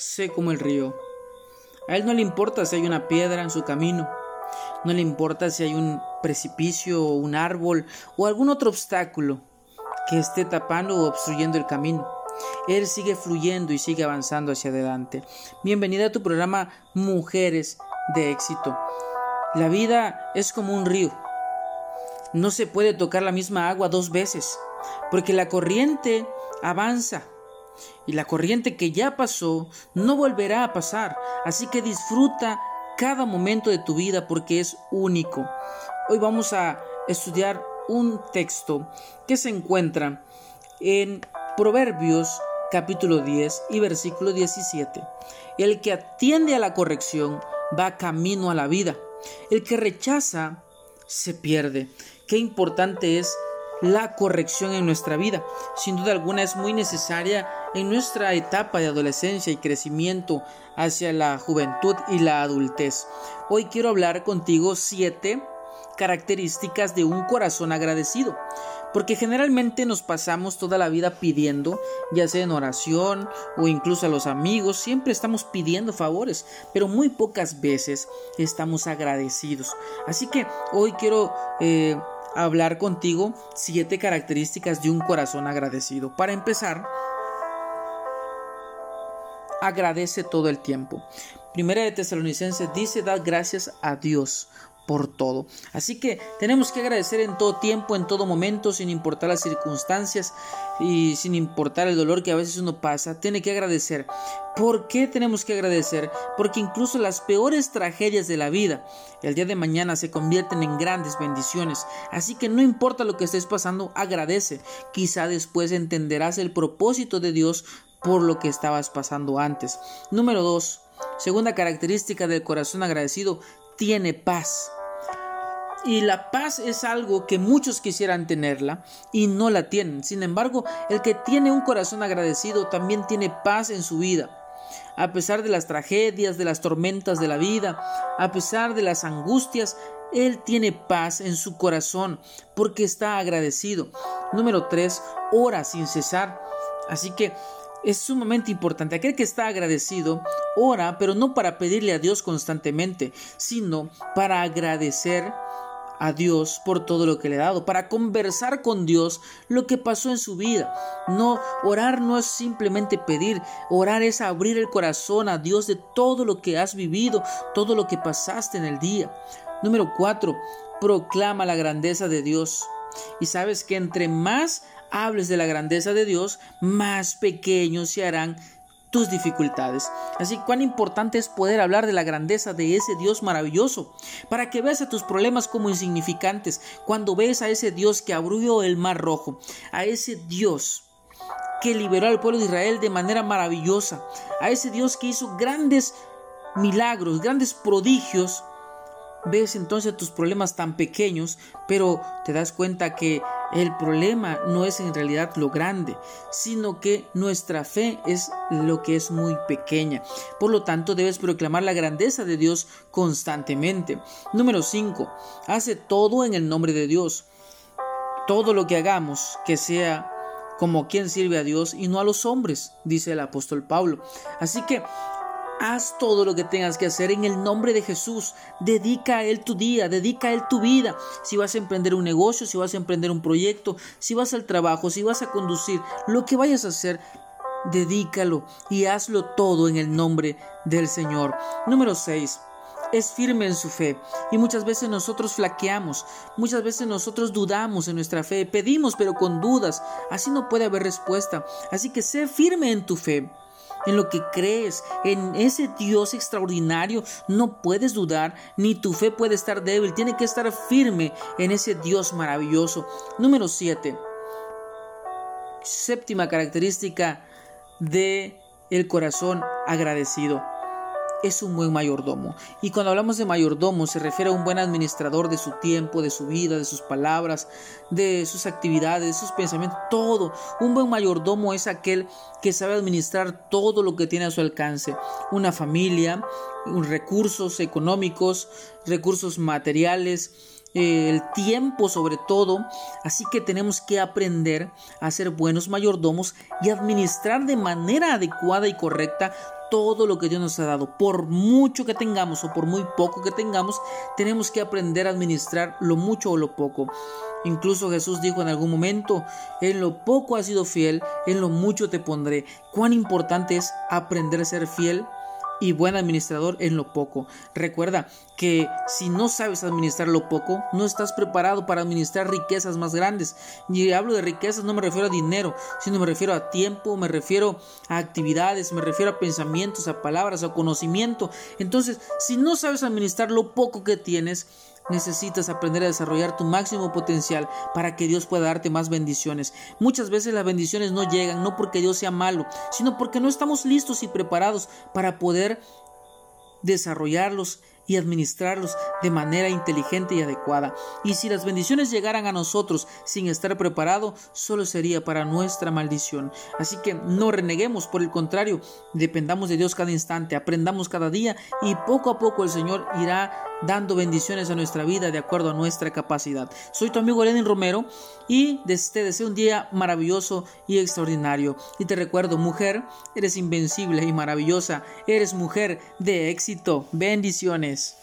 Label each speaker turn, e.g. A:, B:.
A: sé como el río. A él no le importa si hay una piedra en su camino, no le importa si hay un precipicio un árbol o algún otro obstáculo que esté tapando o obstruyendo el camino. Él sigue fluyendo y sigue avanzando hacia adelante. Bienvenida a tu programa Mujeres de éxito. La vida es como un río. No se puede tocar la misma agua dos veces, porque la corriente avanza y la corriente que ya pasó no volverá a pasar. Así que disfruta cada momento de tu vida porque es único. Hoy vamos a estudiar un texto que se encuentra en Proverbios capítulo 10 y versículo 17. El que atiende a la corrección va camino a la vida. El que rechaza se pierde. Qué importante es la corrección en nuestra vida. Sin duda alguna es muy necesaria en nuestra etapa de adolescencia y crecimiento hacia la juventud y la adultez. Hoy quiero hablar contigo siete características de un corazón agradecido. Porque generalmente nos pasamos toda la vida pidiendo, ya sea en oración o incluso a los amigos, siempre estamos pidiendo favores, pero muy pocas veces estamos agradecidos. Así que hoy quiero eh, hablar contigo siete características de un corazón agradecido. Para empezar, agradece todo el tiempo. Primera de Tesalonicenses dice, da gracias a Dios por todo. Así que tenemos que agradecer en todo tiempo, en todo momento, sin importar las circunstancias y sin importar el dolor que a veces uno pasa, tiene que agradecer. ¿Por qué tenemos que agradecer? Porque incluso las peores tragedias de la vida, el día de mañana se convierten en grandes bendiciones. Así que no importa lo que estés pasando, agradece. Quizá después entenderás el propósito de Dios por lo que estabas pasando antes. Número 2. Segunda característica del corazón agradecido, tiene paz. Y la paz es algo que muchos quisieran tenerla y no la tienen. Sin embargo, el que tiene un corazón agradecido también tiene paz en su vida. A pesar de las tragedias, de las tormentas de la vida, a pesar de las angustias, él tiene paz en su corazón porque está agradecido. Número 3. Ora sin cesar. Así que es sumamente importante. Aquel que está agradecido ora, pero no para pedirle a Dios constantemente, sino para agradecer a Dios por todo lo que le ha dado, para conversar con Dios lo que pasó en su vida. No, orar no es simplemente pedir, orar es abrir el corazón a Dios de todo lo que has vivido, todo lo que pasaste en el día. Número 4. Proclama la grandeza de Dios. Y sabes que entre más hables de la grandeza de Dios, más pequeños se harán tus dificultades. Así cuán importante es poder hablar de la grandeza de ese Dios maravilloso, para que veas a tus problemas como insignificantes, cuando ves a ese Dios que abrió el mar rojo, a ese Dios que liberó al pueblo de Israel de manera maravillosa, a ese Dios que hizo grandes milagros, grandes prodigios, ves entonces tus problemas tan pequeños, pero te das cuenta que el problema no es en realidad lo grande, sino que nuestra fe es lo que es muy pequeña. Por lo tanto, debes proclamar la grandeza de Dios constantemente. Número 5. Hace todo en el nombre de Dios. Todo lo que hagamos que sea como quien sirve a Dios y no a los hombres, dice el apóstol Pablo. Así que Haz todo lo que tengas que hacer en el nombre de Jesús. Dedica a Él tu día, dedica a Él tu vida. Si vas a emprender un negocio, si vas a emprender un proyecto, si vas al trabajo, si vas a conducir, lo que vayas a hacer, dedícalo y hazlo todo en el nombre del Señor. Número 6 es firme en su fe. Y muchas veces nosotros flaqueamos, muchas veces nosotros dudamos en nuestra fe, pedimos pero con dudas. Así no puede haber respuesta. Así que sé firme en tu fe en lo que crees, en ese Dios extraordinario, no puedes dudar, ni tu fe puede estar débil, tiene que estar firme en ese Dios maravilloso. Número 7. Séptima característica de el corazón agradecido es un buen mayordomo. Y cuando hablamos de mayordomo se refiere a un buen administrador de su tiempo, de su vida, de sus palabras, de sus actividades, de sus pensamientos, todo. Un buen mayordomo es aquel que sabe administrar todo lo que tiene a su alcance. Una familia, recursos económicos, recursos materiales, eh, el tiempo sobre todo, así que tenemos que aprender a ser buenos mayordomos y administrar de manera adecuada y correcta todo lo que Dios nos ha dado. Por mucho que tengamos o por muy poco que tengamos, tenemos que aprender a administrar lo mucho o lo poco. Incluso Jesús dijo en algún momento, en lo poco has sido fiel, en lo mucho te pondré. Cuán importante es aprender a ser fiel y buen administrador en lo poco. Recuerda que si no sabes administrar lo poco, no estás preparado para administrar riquezas más grandes. Y hablo de riquezas, no me refiero a dinero, sino me refiero a tiempo, me refiero a actividades, me refiero a pensamientos, a palabras, a conocimiento. Entonces, si no sabes administrar lo poco que tienes, necesitas aprender a desarrollar tu máximo potencial para que Dios pueda darte más bendiciones. Muchas veces las bendiciones no llegan no porque Dios sea malo, sino porque no estamos listos y preparados para poder desarrollarlos y administrarlos de manera inteligente y adecuada. Y si las bendiciones llegaran a nosotros sin estar preparado, solo sería para nuestra maldición. Así que no reneguemos, por el contrario, dependamos de Dios cada instante, aprendamos cada día y poco a poco el Señor irá dando bendiciones a nuestra vida de acuerdo a nuestra capacidad. Soy tu amigo Lenin Romero y te deseo un día maravilloso y extraordinario. Y te recuerdo, mujer, eres invencible y maravillosa, eres mujer de éxito. Bendiciones.